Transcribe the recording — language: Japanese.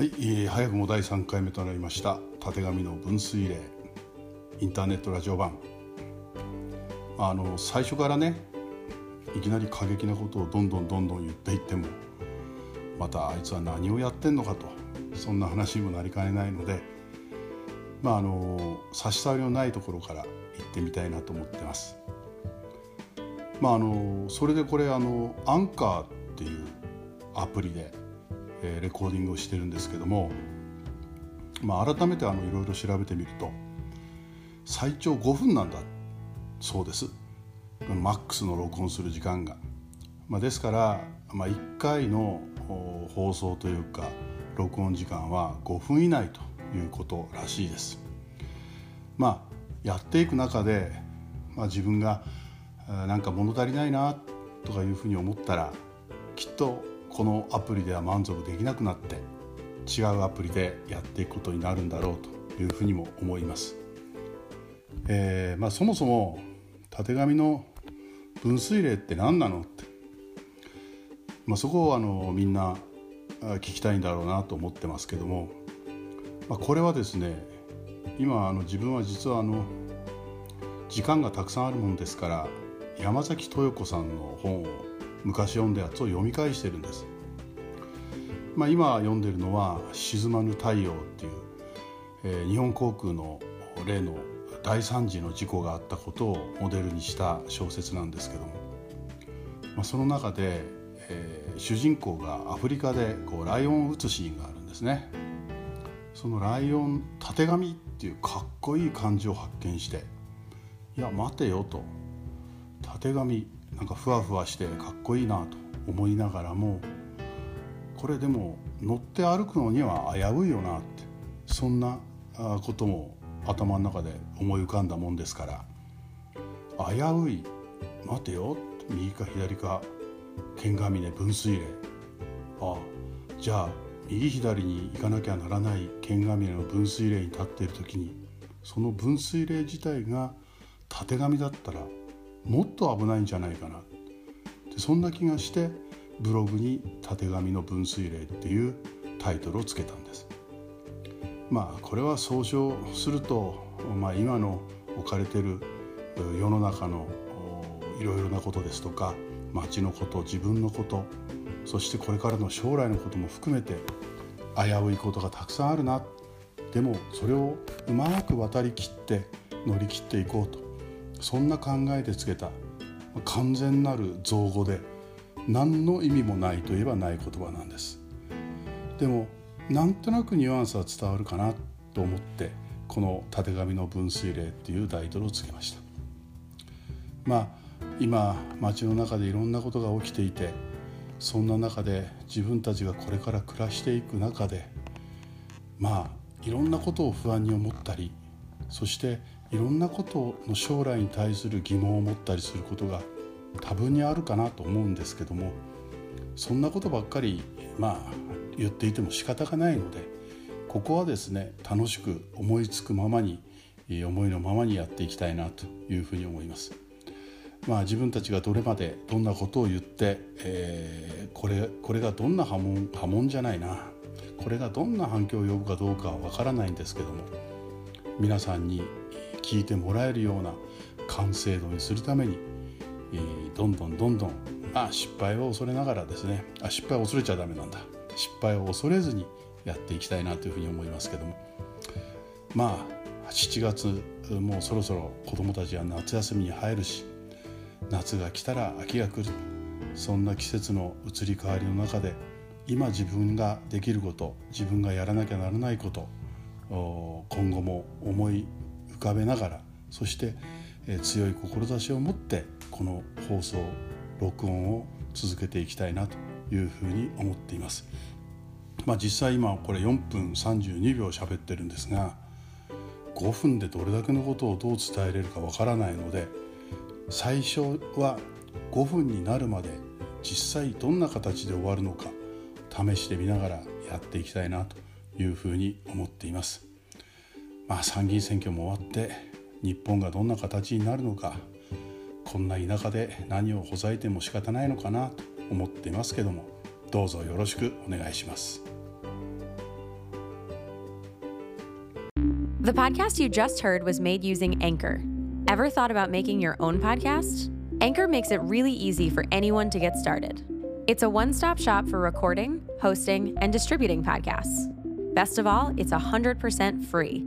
はい、えー、早くも第3回目となりましたたてがみの分水嶺インターネットラジオ版あの最初からねいきなり過激なことをどんどんどんどん言っていってもまたあいつは何をやってんのかとそんな話にもなりかねないのでまああの差し障りのないところから行ってみたいなと思ってます。まああのそれでこれあのアンカーっていうアプリでえー、レコーディングをしてるんですけども、まあ、改めてあのいろいろ調べてみると最長5分なんだ。そうです。マックスの録音する時間が、まあ、ですから、まあ、1回の放送というか録音時間は5分以内ということらしいです。まあやっていく中で、まあ、自分がなんか物足りないなとかいうふうに思ったらきっとこのアプリでは満足できなくなって違うアプリでやっていくことになるんだろうというふうにも思います。えーまあ、そもそもたてがみの分水嶺って何なのって、まあ、そこをあのみんな聞きたいんだろうなと思ってますけども、まあ、これはですね今あの自分は実はあの時間がたくさんあるものですから山崎豊子さんの本を昔読んだやつを読み返してるんです。まあ、今読んでるのは「沈まぬ太陽」っていう、えー、日本航空の例の大惨事の事故があったことをモデルにした小説なんですけども、まあ、その中で、えー、主人公がアフリカでこうライオンを撃つシーンがあるんですね。そのライオンたてがみっていうかっこいい漢字を発見して「いや待てよ」と「たてがみなんかふわふわしてかっこいいなと思いながらもこれでも乗って歩くのには危ういよなってそんなことも頭の中で思い浮かんだもんですから危うい待てよ右か左か剣ヶ峰分水嶺。ああじゃあ右左に行かなきゃならない剣ヶ峰の分水嶺に立っている時にその分水嶺自体がたてがみだったらもっと危ないんじゃないかな。でそんな気がしてブログに「たてがみの分水嶺」っていうタイトルをつけたんです。まあこれは総称すると、まあ、今の置かれてる世の中のいろいろなことですとか街のこと自分のことそしてこれからの将来のことも含めて危ういことがたくさんあるなでもそれをうまく渡りきって乗り切っていこうとそんな考えでつけた完全なる造語で何の意味もないといえばない言葉なんです。でもなんとなくニュアンスは伝わるかなと思ってこの「たてがみの分水嶺」っていうタイトルをつけました。まあ今街の中でいろんなことが起きていてそんな中で自分たちがこれから暮らしていく中でまあいろんなことを不安に思ったりそしていろんなことの将来に対する疑問を持ったりすることが多分にあるかなと思うんですけどもそんなことばっかりまあ言っていても仕方がないのでここはですね楽しく思いつくままに思いのままにやっていきたいなというふうに思います。まあ、自分たちがどれまでどんなことを言って、えー、これこれがどんな波紋波紋じゃないなこれがどんな反響を呼ぶかどうかはわからないんですけども皆さんに聞いてもらえるような完成度にするために、どんどんどんどんあ失敗を恐れながらですね。あ失敗を恐れちゃダメなんだ。失敗を恐れずにやっていきたいなというふうに思いますけども。まあ7月もうそろそろ子どもたちは夏休みに入るし夏が来たら秋が来る。そんな季節の移り変わりの中で今自分ができること自分がやらなきゃならないこと今後も思い浮かべながらそして強い志を持ってこの放送録音を続けていきたいなというふうに思っています。まあ、実際今これ4分32秒喋ってるんですが5分でどれだけのことをどう伝えれるかわからないので最初は5分になるまで実際どんな形で終わるのか試してみながらやっていきたいなというふうに思っています。まあ、参議院選挙も終わって日本がどんな形になるのかこんな田舎で何をほざいても仕方ないのかなと思っていますけどもどうぞよろしくお願いします。The podcast you just heard was made using Anchor. Ever thought about making your own podcast? Anchor makes it really easy for anyone to get started. It's a one stop shop for recording, hosting, and distributing podcasts. Best of all, it's 100% free.